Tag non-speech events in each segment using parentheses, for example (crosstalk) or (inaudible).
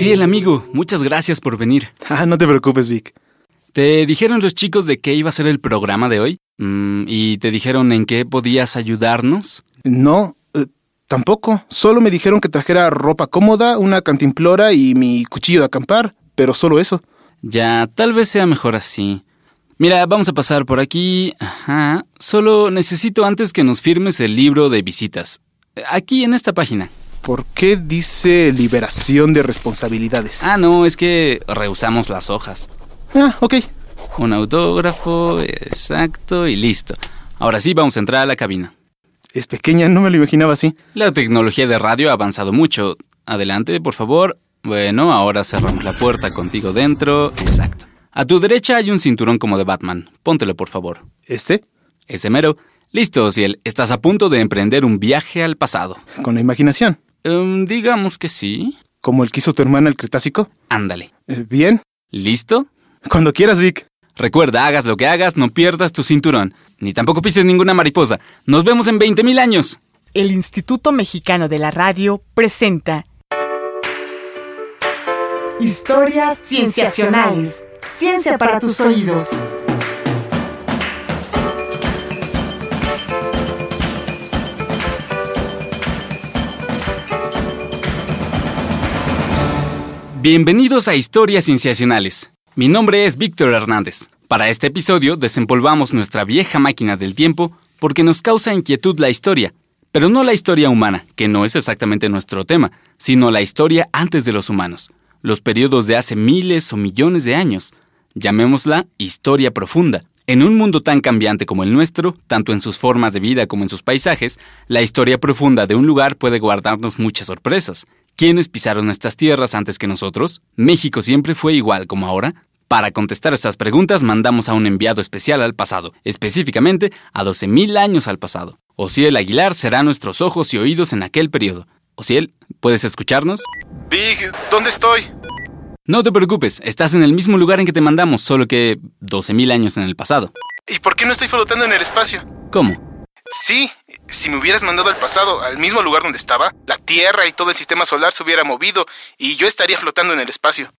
Sí, el amigo. Muchas gracias por venir. Ah, no te preocupes, Vic. ¿Te dijeron los chicos de qué iba a ser el programa de hoy? Mm, ¿Y te dijeron en qué podías ayudarnos? No, eh, tampoco. Solo me dijeron que trajera ropa cómoda, una cantimplora y mi cuchillo de acampar, pero solo eso. Ya, tal vez sea mejor así. Mira, vamos a pasar por aquí. Ajá. Solo necesito antes que nos firmes el libro de visitas. Aquí en esta página. ¿Por qué dice liberación de responsabilidades? Ah, no, es que rehusamos las hojas. Ah, ok. Un autógrafo, exacto, y listo. Ahora sí, vamos a entrar a la cabina. Es pequeña, no me lo imaginaba así. La tecnología de radio ha avanzado mucho. Adelante, por favor. Bueno, ahora cerramos la puerta contigo dentro. Exacto. A tu derecha hay un cinturón como de Batman. Póntelo, por favor. ¿Este? Ese mero. Listo, Ciel. Estás a punto de emprender un viaje al pasado. Con la imaginación. Em, digamos que sí. ¿Como el que hizo tu hermana el Cretácico? Ándale. Eh, Bien. ¿Listo? Cuando quieras, Vic. Recuerda, hagas lo que hagas, no pierdas tu cinturón. Ni tampoco pises ninguna mariposa. Nos vemos en 20.000 años. El Instituto Mexicano de la Radio presenta Historias Cienciacionales. Ciencia para tus oídos. Bienvenidos a Historias Cienciacionales. Mi nombre es Víctor Hernández. Para este episodio desempolvamos nuestra vieja máquina del tiempo porque nos causa inquietud la historia, pero no la historia humana, que no es exactamente nuestro tema, sino la historia antes de los humanos, los periodos de hace miles o millones de años. Llamémosla historia profunda. En un mundo tan cambiante como el nuestro, tanto en sus formas de vida como en sus paisajes, la historia profunda de un lugar puede guardarnos muchas sorpresas. ¿Quiénes pisaron estas tierras antes que nosotros? ¿México siempre fue igual como ahora? Para contestar estas preguntas mandamos a un enviado especial al pasado, específicamente a 12.000 años al pasado. Ociel Aguilar será nuestros ojos y oídos en aquel periodo. Ociel, ¿puedes escucharnos? Vic, ¿dónde estoy? No te preocupes, estás en el mismo lugar en que te mandamos, solo que 12.000 años en el pasado. ¿Y por qué no estoy flotando en el espacio? ¿Cómo? Sí, si me hubieras mandado al pasado, al mismo lugar donde estaba, la Tierra y todo el sistema solar se hubiera movido y yo estaría flotando en el espacio.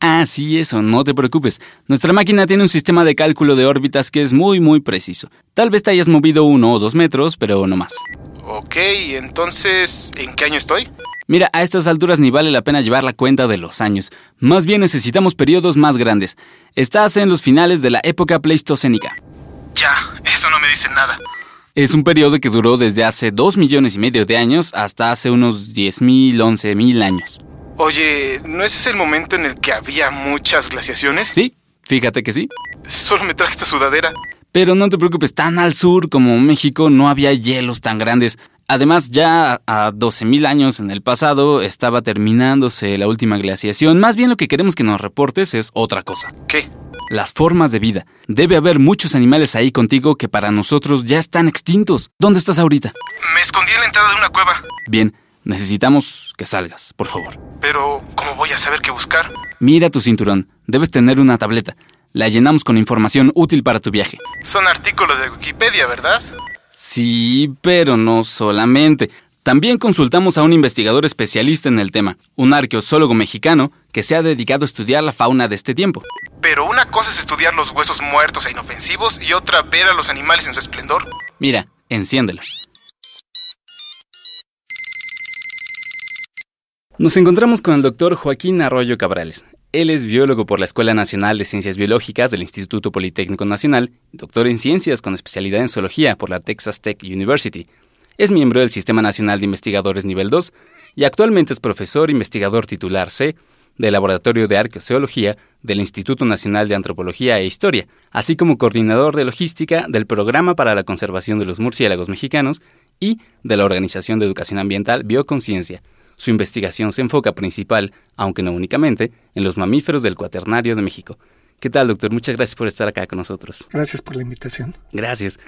Ah, sí, eso, no te preocupes. Nuestra máquina tiene un sistema de cálculo de órbitas que es muy, muy preciso. Tal vez te hayas movido uno o dos metros, pero no más. Ok, entonces, ¿en qué año estoy? Mira, a estas alturas ni vale la pena llevar la cuenta de los años. Más bien necesitamos periodos más grandes. Estás en los finales de la época pleistocénica. Ya, eso no me dice nada. Es un periodo que duró desde hace dos millones y medio de años hasta hace unos 10.000, 11.000 años. Oye, ¿no ese es el momento en el que había muchas glaciaciones? Sí, fíjate que sí. Solo me traje esta sudadera. Pero no te preocupes, tan al sur como México no había hielos tan grandes. Además, ya a 12.000 años en el pasado estaba terminándose la última glaciación. Más bien lo que queremos que nos reportes es otra cosa. ¿Qué? Las formas de vida. Debe haber muchos animales ahí contigo que para nosotros ya están extintos. ¿Dónde estás ahorita? Me escondí en la entrada de una cueva. Bien, necesitamos que salgas, por favor. Pero, ¿cómo voy a saber qué buscar? Mira tu cinturón. Debes tener una tableta. La llenamos con información útil para tu viaje. Son artículos de Wikipedia, ¿verdad? Sí, pero no solamente. También consultamos a un investigador especialista en el tema, un arqueólogo mexicano que se ha dedicado a estudiar la fauna de este tiempo. Pero una cosa es estudiar los huesos muertos e inofensivos y otra ver a los animales en su esplendor. Mira, enciéndela. Nos encontramos con el doctor Joaquín Arroyo Cabrales. Él es biólogo por la Escuela Nacional de Ciencias Biológicas del Instituto Politécnico Nacional, doctor en ciencias con especialidad en zoología por la Texas Tech University. Es miembro del Sistema Nacional de Investigadores Nivel 2 y actualmente es profesor investigador titular C del Laboratorio de Arqueozoología del Instituto Nacional de Antropología e Historia, así como coordinador de logística del Programa para la Conservación de los Murciélagos Mexicanos y de la Organización de Educación Ambiental Bioconciencia. Su investigación se enfoca principal, aunque no únicamente, en los mamíferos del Cuaternario de México. ¿Qué tal, doctor? Muchas gracias por estar acá con nosotros. Gracias por la invitación. Gracias.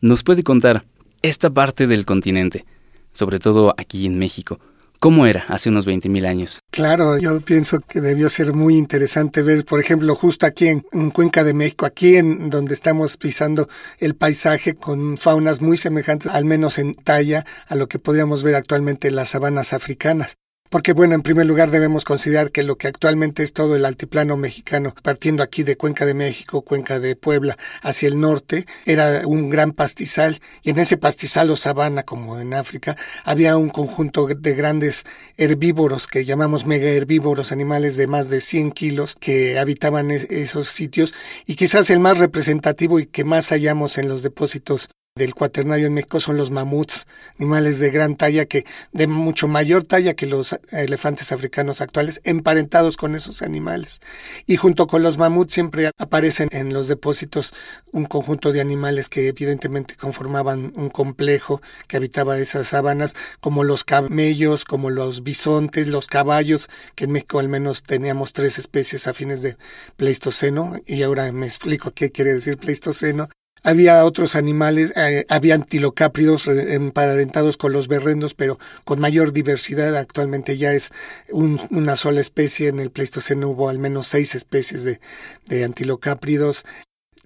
¿Nos puede contar esta parte del continente, sobre todo aquí en México? ¿Cómo era hace unos 20.000 años? Claro, yo pienso que debió ser muy interesante ver, por ejemplo, justo aquí en, en, Cuenca de México, aquí en donde estamos pisando el paisaje con faunas muy semejantes, al menos en talla, a lo que podríamos ver actualmente en las sabanas africanas. Porque, bueno, en primer lugar debemos considerar que lo que actualmente es todo el altiplano mexicano, partiendo aquí de Cuenca de México, Cuenca de Puebla, hacia el norte, era un gran pastizal. Y en ese pastizal o sabana, como en África, había un conjunto de grandes herbívoros que llamamos mega herbívoros, animales de más de 100 kilos que habitaban esos sitios. Y quizás el más representativo y que más hallamos en los depósitos del cuaternario en México son los mamuts, animales de gran talla que de mucho mayor talla que los elefantes africanos actuales, emparentados con esos animales. Y junto con los mamuts siempre aparecen en los depósitos un conjunto de animales que evidentemente conformaban un complejo que habitaba esas sabanas, como los camellos, como los bisontes, los caballos, que en México al menos teníamos tres especies a fines de Pleistoceno, y ahora me explico qué quiere decir Pleistoceno, había otros animales, eh, había antilocápridos emparentados con los berrendos, pero con mayor diversidad. Actualmente ya es una sola especie. En el Pleistoceno hubo al menos seis especies de, de antilocápridos.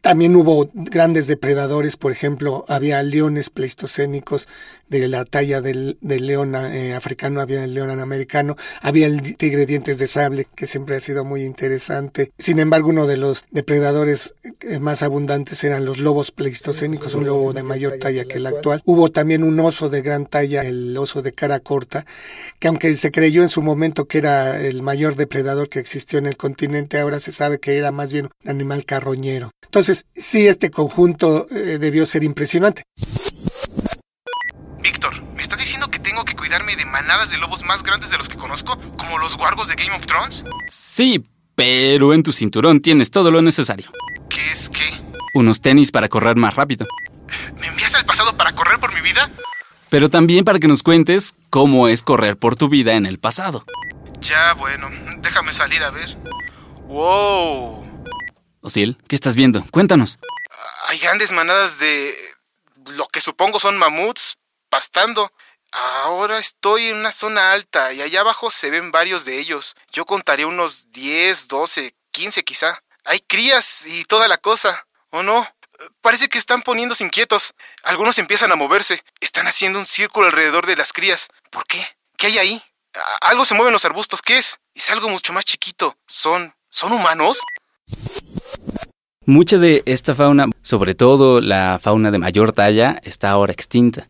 También hubo grandes depredadores, por ejemplo, había leones pleistocénicos de la talla del, león eh, africano, había el león americano, había el tigre dientes de sable, que siempre ha sido muy interesante. Sin embargo, uno de los depredadores eh, más abundantes eran los lobos pleistocénicos, un lobo de mayor talla que el actual. Hubo también un oso de gran talla, el oso de cara corta, que aunque se creyó en su momento que era el mayor depredador que existió en el continente, ahora se sabe que era más bien un animal carroñero. Entonces, sí, este conjunto eh, debió ser impresionante. Manadas de lobos más grandes de los que conozco, como los guargos de Game of Thrones? Sí, pero en tu cinturón tienes todo lo necesario. ¿Qué es qué? Unos tenis para correr más rápido. ¿Me envías al pasado para correr por mi vida? Pero también para que nos cuentes cómo es correr por tu vida en el pasado. Ya, bueno, déjame salir a ver. ¡Wow! Osiel, ¿qué estás viendo? Cuéntanos. Hay grandes manadas de lo que supongo son mamuts pastando. Ahora estoy en una zona alta y allá abajo se ven varios de ellos. Yo contaré unos 10, 12, 15 quizá. Hay crías y toda la cosa. ¿O no? Parece que están poniéndose inquietos. Algunos empiezan a moverse. Están haciendo un círculo alrededor de las crías. ¿Por qué? ¿Qué hay ahí? Algo se mueve en los arbustos. ¿Qué es? Es algo mucho más chiquito. ¿Son... ¿Son humanos? Mucha de esta fauna, sobre todo la fauna de mayor talla, está ahora extinta.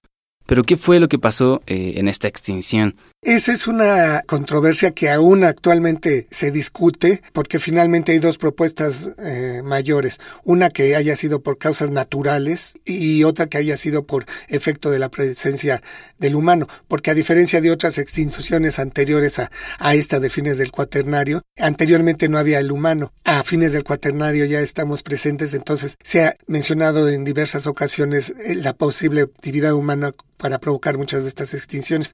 Pero ¿qué fue lo que pasó eh, en esta extinción? Esa es una controversia que aún actualmente se discute porque finalmente hay dos propuestas eh, mayores. Una que haya sido por causas naturales y otra que haya sido por efecto de la presencia del humano. Porque a diferencia de otras extinciones anteriores a, a esta de fines del cuaternario, anteriormente no había el humano. A fines del cuaternario ya estamos presentes, entonces se ha mencionado en diversas ocasiones eh, la posible actividad humana para provocar muchas de estas extinciones.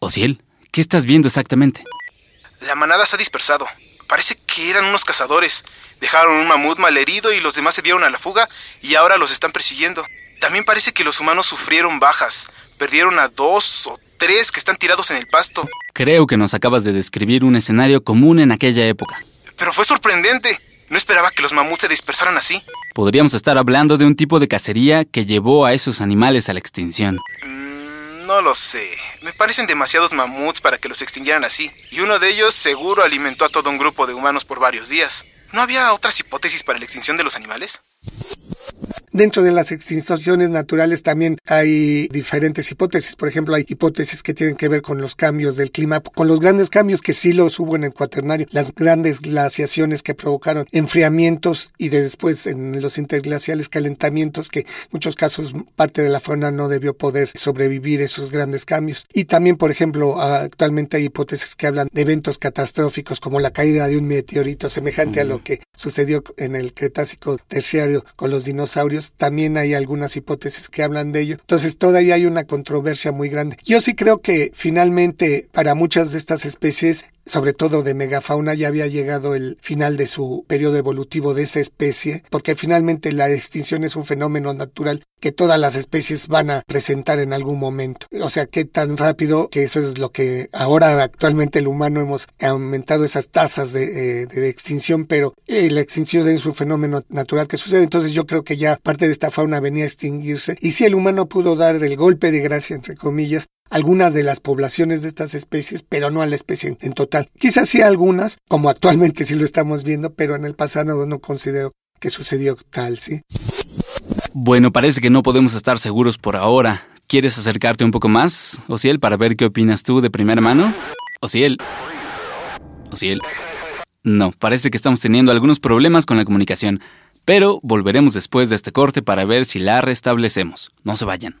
Osiel, ¿qué estás viendo exactamente? La manada se ha dispersado. Parece que eran unos cazadores. Dejaron un mamut malherido y los demás se dieron a la fuga y ahora los están persiguiendo. También parece que los humanos sufrieron bajas. Perdieron a dos o tres que están tirados en el pasto. Creo que nos acabas de describir un escenario común en aquella época. Pero fue sorprendente. No esperaba que los mamuts se dispersaran así. Podríamos estar hablando de un tipo de cacería que llevó a esos animales a la extinción. No lo sé. Me parecen demasiados mamuts para que los extinguieran así. Y uno de ellos seguro alimentó a todo un grupo de humanos por varios días. ¿No había otras hipótesis para la extinción de los animales? Dentro de las extinciones naturales también hay diferentes hipótesis. Por ejemplo, hay hipótesis que tienen que ver con los cambios del clima, con los grandes cambios que sí los hubo en el cuaternario, las grandes glaciaciones que provocaron enfriamientos y después en los interglaciales calentamientos que en muchos casos parte de la fauna no debió poder sobrevivir esos grandes cambios. Y también, por ejemplo, actualmente hay hipótesis que hablan de eventos catastróficos como la caída de un meteorito semejante a lo que sucedió en el Cretácico terciario con los dinosaurios también hay algunas hipótesis que hablan de ello. Entonces todavía hay una controversia muy grande. Yo sí creo que finalmente para muchas de estas especies sobre todo de megafauna, ya había llegado el final de su periodo evolutivo de esa especie, porque finalmente la extinción es un fenómeno natural que todas las especies van a presentar en algún momento. O sea, qué tan rápido que eso es lo que ahora actualmente el humano hemos aumentado esas tasas de, eh, extinción, pero eh, la extinción es un fenómeno natural que sucede. Entonces yo creo que ya parte de esta fauna venía a extinguirse. Y si el humano pudo dar el golpe de gracia, entre comillas, algunas de las poblaciones de estas especies, pero no a la especie en total. Quizás sí algunas, como actualmente sí lo estamos viendo, pero en el pasado no considero que sucedió tal, ¿sí? Bueno, parece que no podemos estar seguros por ahora. ¿Quieres acercarte un poco más, Ociel, para ver qué opinas tú de primera mano? Ociel. Ociel. No, parece que estamos teniendo algunos problemas con la comunicación, pero volveremos después de este corte para ver si la restablecemos. No se vayan.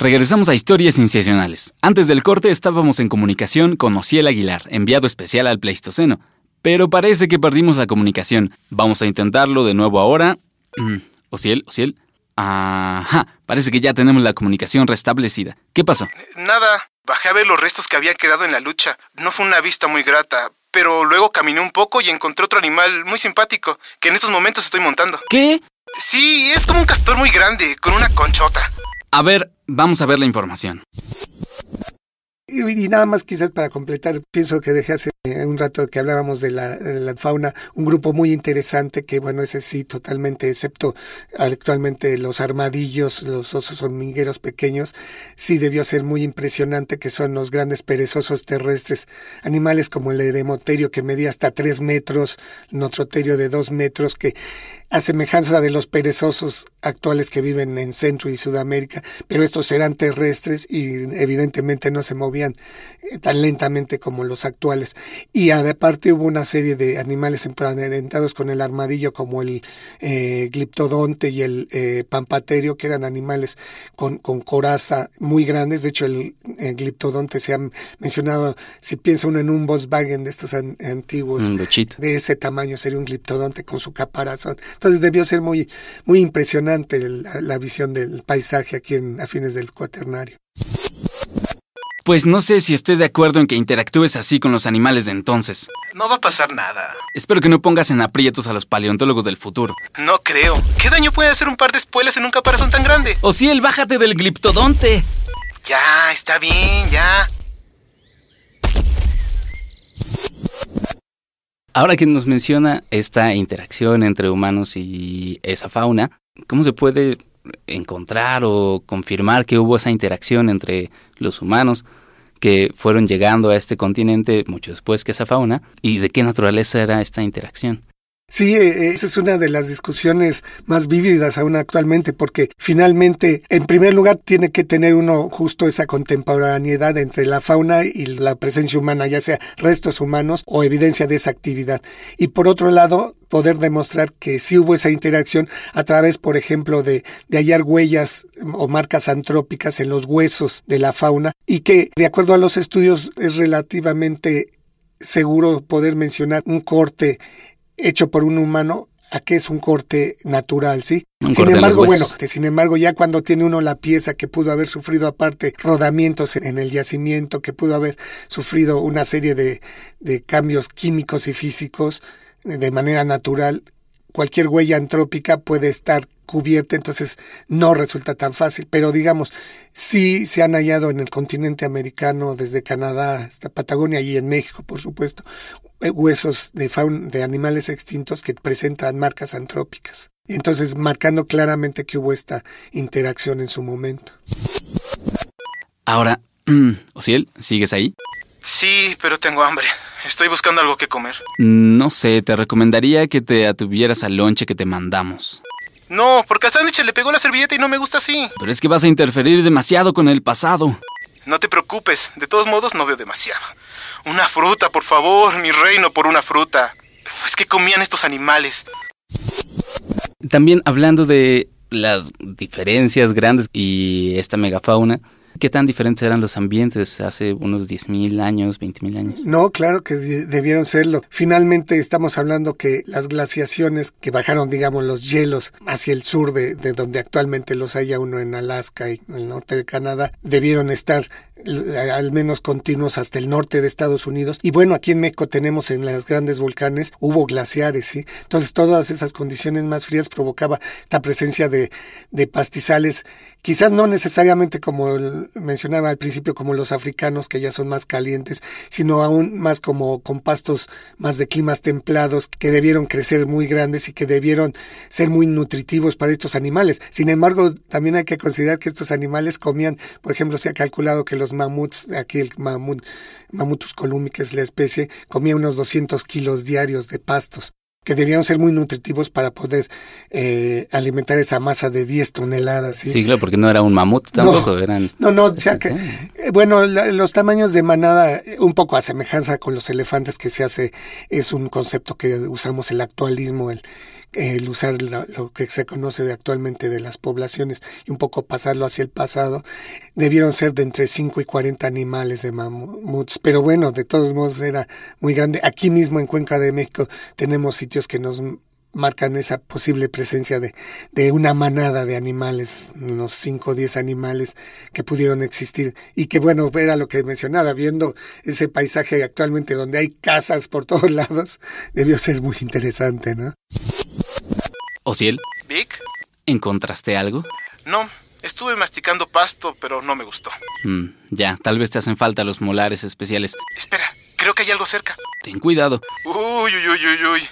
Regresamos a Historias Cienciacionales. Antes del corte estábamos en comunicación con Ociel Aguilar, enviado especial al Pleistoceno. Pero parece que perdimos la comunicación. Vamos a intentarlo de nuevo ahora. Mm, Ociel, Ociel. Ajá, parece que ya tenemos la comunicación restablecida. ¿Qué pasó? Nada. Bajé a ver los restos que habían quedado en la lucha. No fue una vista muy grata, pero luego caminé un poco y encontré otro animal muy simpático, que en estos momentos estoy montando. ¿Qué? Sí, es como un castor muy grande, con una conchota. A ver, vamos a ver la información. Y, nada más quizás para completar, pienso que dejé hace un rato que hablábamos de la, fauna, un grupo muy interesante que bueno, ese sí totalmente, excepto actualmente los armadillos, los osos hormigueros pequeños, sí debió ser muy impresionante que son los grandes perezosos terrestres, animales como el eremoterio que medía hasta tres metros, notroterio de dos metros, que a semejanza de los perezosos actuales que viven en Centro y Sudamérica, pero estos eran terrestres y evidentemente no se movían eh, tan lentamente como los actuales. Y aparte hubo una serie de animales emparentados con el armadillo como el eh, gliptodonte y el eh, pampaterio, que eran animales con, con, coraza muy grandes. De hecho, el, gliptodonte se ha mencionado, si piensa uno en un Volkswagen de estos antiguos, de ese tamaño sería un gliptodonte con su caparazón. Entonces debió ser muy, muy impresionante la, visión del paisaje aquí en, a fines del cuaternario. Pues no sé si estoy de acuerdo en que interactúes así con los animales de entonces. No va a pasar nada. Espero que no pongas en aprietos a los paleontólogos del futuro. No creo. ¿Qué daño puede hacer un par de espuelas en un caparazón tan grande? O si el bájate del gliptodonte. Ya, está bien, ya. Ahora que nos menciona esta interacción entre humanos y esa fauna, ¿cómo se puede encontrar o confirmar que hubo esa interacción entre los humanos que fueron llegando a este continente mucho después que esa fauna y de qué naturaleza era esta interacción? Sí, eh, esa es una de las discusiones más vívidas aún actualmente, porque finalmente, en primer lugar, tiene que tener uno justo esa contemporaneidad entre la fauna y la presencia humana, ya sea restos humanos o evidencia de esa actividad. Y por otro lado, poder demostrar que sí hubo esa interacción a través, por ejemplo, de, de hallar huellas o marcas antrópicas en los huesos de la fauna y que, de acuerdo a los estudios, es relativamente seguro poder mencionar un corte hecho por un humano a que es un corte natural, ¿sí? sin embargo, bueno, que sin embargo ya cuando tiene uno la pieza que pudo haber sufrido aparte rodamientos en el yacimiento, que pudo haber sufrido una serie de, de cambios químicos y físicos de manera natural, cualquier huella antrópica puede estar cubierta, entonces no resulta tan fácil. Pero digamos, sí se han hallado en el continente americano, desde Canadá hasta Patagonia y en México, por supuesto, eh, huesos de, de animales extintos que presentan marcas antrópicas. Entonces, marcando claramente que hubo esta interacción en su momento. Ahora, (clears throat) Ociel, ¿sigues ahí? Sí, pero tengo hambre. Estoy buscando algo que comer. No sé, te recomendaría que te atuvieras al lonche que te mandamos. No, porque a sándwich le pegó la servilleta y no me gusta así. Pero es que vas a interferir demasiado con el pasado. No te preocupes, de todos modos no veo demasiado. Una fruta, por favor, mi reino por una fruta. Pues, ¿qué comían estos animales? También hablando de las diferencias grandes y esta megafauna, ¿Qué tan diferentes eran los ambientes hace unos 10.000 años, 20.000 años? No, claro que debieron serlo. Finalmente estamos hablando que las glaciaciones que bajaron, digamos, los hielos hacia el sur de, de donde actualmente los haya uno en Alaska y en el norte de Canadá, debieron estar al menos continuos hasta el norte de Estados Unidos. Y bueno, aquí en México tenemos en las grandes volcanes, hubo glaciares, ¿sí? Entonces todas esas condiciones más frías provocaba esta presencia de pastizales, quizás no necesariamente como mencionaba al principio, como los africanos, que ya son más calientes, sino aún más como con pastos más de climas templados, que debieron crecer muy grandes y que debieron ser muy nutritivos para estos animales. Sin embargo, también hay que considerar que estos animales comían, por ejemplo, se ha calculado que los mamuts, aquí el mamut, Mamutus columbi, que es la especie, comía unos 200 kilos diarios de pastos que debían ser muy nutritivos para poder eh, alimentar esa masa de 10 toneladas. ¿sí? claro, porque no era un mamut tampoco, eran... No, no, o sea que, eh, bueno, los tamaños de manada, eh, un poco a semejanza con los elefantes que se hace, es un concepto que usamos el actualismo, el el usar lo, que se conoce actualmente de las poblaciones y un poco pasarlo hacia el pasado, debieron ser de entre 5 y 40 animales de mamuts, pero bueno, de todos modos era muy grande. Aquí mismo en Cuenca de México tenemos sitios que nos marcan esa posible presencia de, de una manada de animales, unos 5 o 10 animales que pudieron existir y que bueno, era lo que mencionaba, viendo ese paisaje actualmente donde hay casas por todos (laughs) lados, debió ser muy interesante, ¿no? Ociel. ¿Vic? ¿Encontraste algo? No, estuve masticando pasto, pero no me gustó. Mm, ya, tal vez te hacen falta los molares especiales. Espera, creo que hay algo cerca. Ten cuidado. Uy, uy, uy, uy, uy.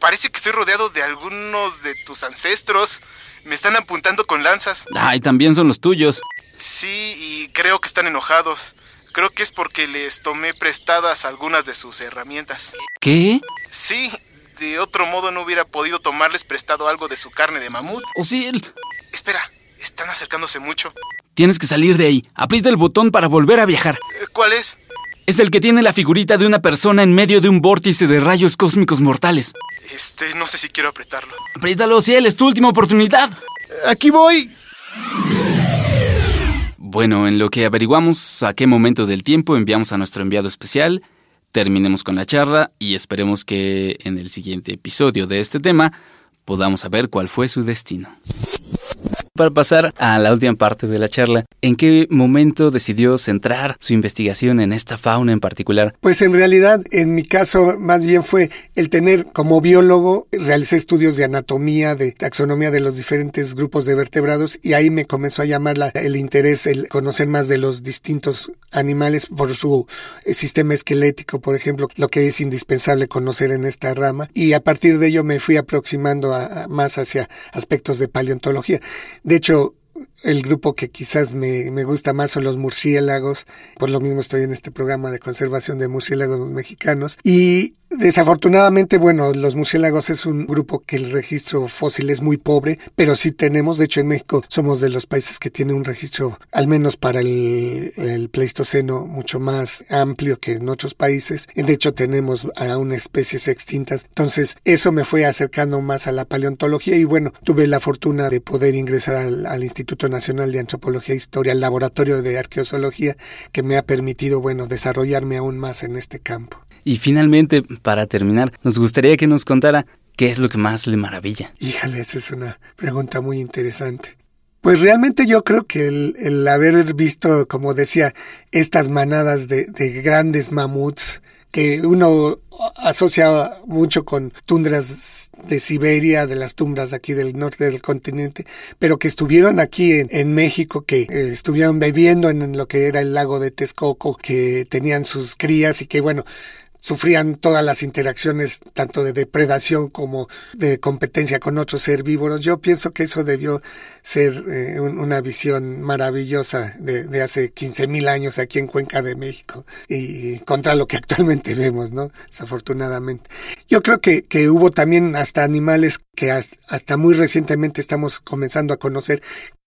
Parece que estoy rodeado de algunos de tus ancestros. Me están apuntando con lanzas. Ay, también son los tuyos. Sí, y creo que están enojados. Creo que es porque les tomé prestadas algunas de sus herramientas. ¿Qué? Sí, de otro modo no hubiera podido tomarles prestado algo de su carne de mamut. ¿O sí él? Espera, están acercándose mucho. Tienes que salir de ahí. Aprieta el botón para volver a viajar. Eh, ¿Cuál es? Es el que tiene la figurita de una persona en medio de un vórtice de rayos cósmicos mortales. Este, no sé si quiero apretarlo. Apriétalo, él es tu última oportunidad. Aquí voy. Bueno, en lo que averiguamos a qué momento del tiempo enviamos a nuestro enviado especial, terminemos con la charla y esperemos que en el siguiente episodio de este tema podamos saber cuál fue su destino. Para pasar a la última parte de la charla, ¿en qué momento decidió centrar su investigación en esta fauna en particular? Pues en realidad, en mi caso, más bien fue el tener como biólogo, realicé estudios de anatomía, de taxonomía de los diferentes grupos de vertebrados y ahí me comenzó a llamar el interés, el conocer más de los distintos animales por su eh, sistema esquelético, por ejemplo, lo que es indispensable conocer en esta rama y a partir de ello me fui aproximando más hacia aspectos de paleontología. De hecho, el grupo que quizás me, me, gusta más son los murciélagos. Por lo mismo estoy en este programa de conservación de murciélagos mexicanos. Y Desafortunadamente, bueno, los murciélagos es un grupo que el registro fósil es muy pobre, pero sí tenemos, de hecho en México somos de los países que tienen un registro, al menos para el, Pleistoceno, mucho más amplio que en otros países. De hecho tenemos aún especies extintas. Entonces, eso me fue acercando más a la paleontología y bueno, tuve la fortuna de poder ingresar al, al Instituto Nacional de Antropología e Historia, al laboratorio de arqueozoología, que me ha permitido, bueno, desarrollarme aún más en este campo. Y finalmente, para terminar, nos gustaría que nos contara qué es lo que más le maravilla. Híjale, esa es una pregunta muy interesante. Pues realmente yo creo que el, haber visto, como decía, estas manadas de, de, grandes mamuts que uno asocia mucho con tundras de Siberia, de las tundras aquí del norte del continente, pero que estuvieron aquí en, en México, que eh, estuvieron bebiendo en lo que era el lago de Texcoco, que tenían sus crías y que bueno, sufrían todas las interacciones tanto de depredación como de competencia con otros herbívoros. Yo pienso que eso debió ser eh, una visión maravillosa de, de hace 15 mil años aquí en Cuenca de México y contra lo que (laughs) actualmente vemos, ¿no? Desafortunadamente. Yo creo que, que hubo también hasta animales que hasta muy recientemente estamos comenzando a conocer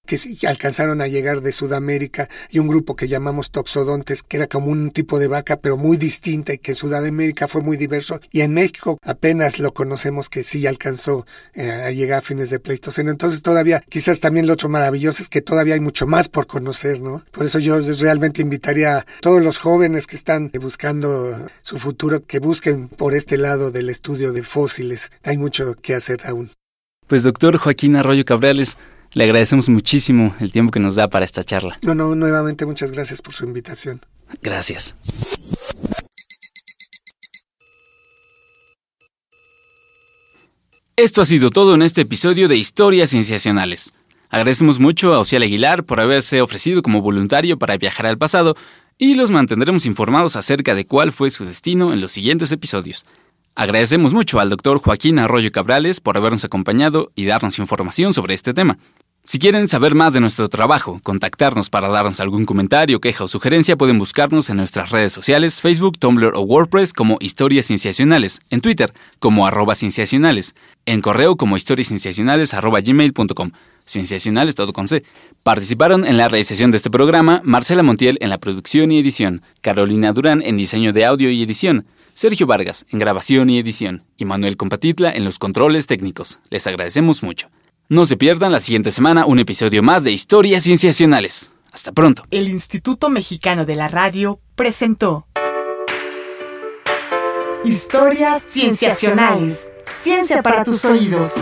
que alcanzaron a llegar de Sudamérica y un grupo que llamamos toxodontes, que era como un tipo de vaca, pero muy distinta y que en Sudamérica fue muy diverso. Y en México apenas lo conocemos que sí alcanzó eh, a llegar a fines de Pleistoceno. Entonces todavía, quizás también lo otro maravilloso es que todavía hay mucho más por conocer, ¿no? Por eso yo realmente invitaría a todos los jóvenes que están buscando su futuro que busquen por este lado del estudio de fósiles. Hay mucho que hacer aún. Pues doctor Joaquín Arroyo Cabrales, le agradecemos muchísimo el tiempo que nos da para esta charla. No, no, nuevamente muchas gracias por su invitación. Gracias. Esto ha sido todo en este episodio de Historias Cienciacionales. Agradecemos mucho a Ociel Aguilar por haberse ofrecido como voluntario para viajar al pasado y los mantendremos informados acerca de cuál fue su destino en los siguientes episodios. Agradecemos mucho al doctor Joaquín Arroyo Cabrales por habernos acompañado y darnos información sobre este tema. Si quieren saber más de nuestro trabajo, contactarnos para darnos algún comentario, queja o sugerencia, pueden buscarnos en nuestras redes sociales, Facebook, Tumblr o WordPress como Historias Cienciacionales, en Twitter como arroba cienciacionales, en correo como historiascienciacionales arroba gmail.com. Cienciacionales todo con C. Participaron en la realización de este programa Marcela Montiel en la producción y edición, Carolina Durán en diseño de audio y edición, Sergio Vargas en grabación y edición y Manuel Compatitla en los controles técnicos. Les agradecemos mucho. No se pierdan la siguiente semana un episodio más de Historias Cienciacionales. Hasta pronto. El Instituto Mexicano de la Radio presentó Historias Cienciacionales. Ciencia para tus oídos.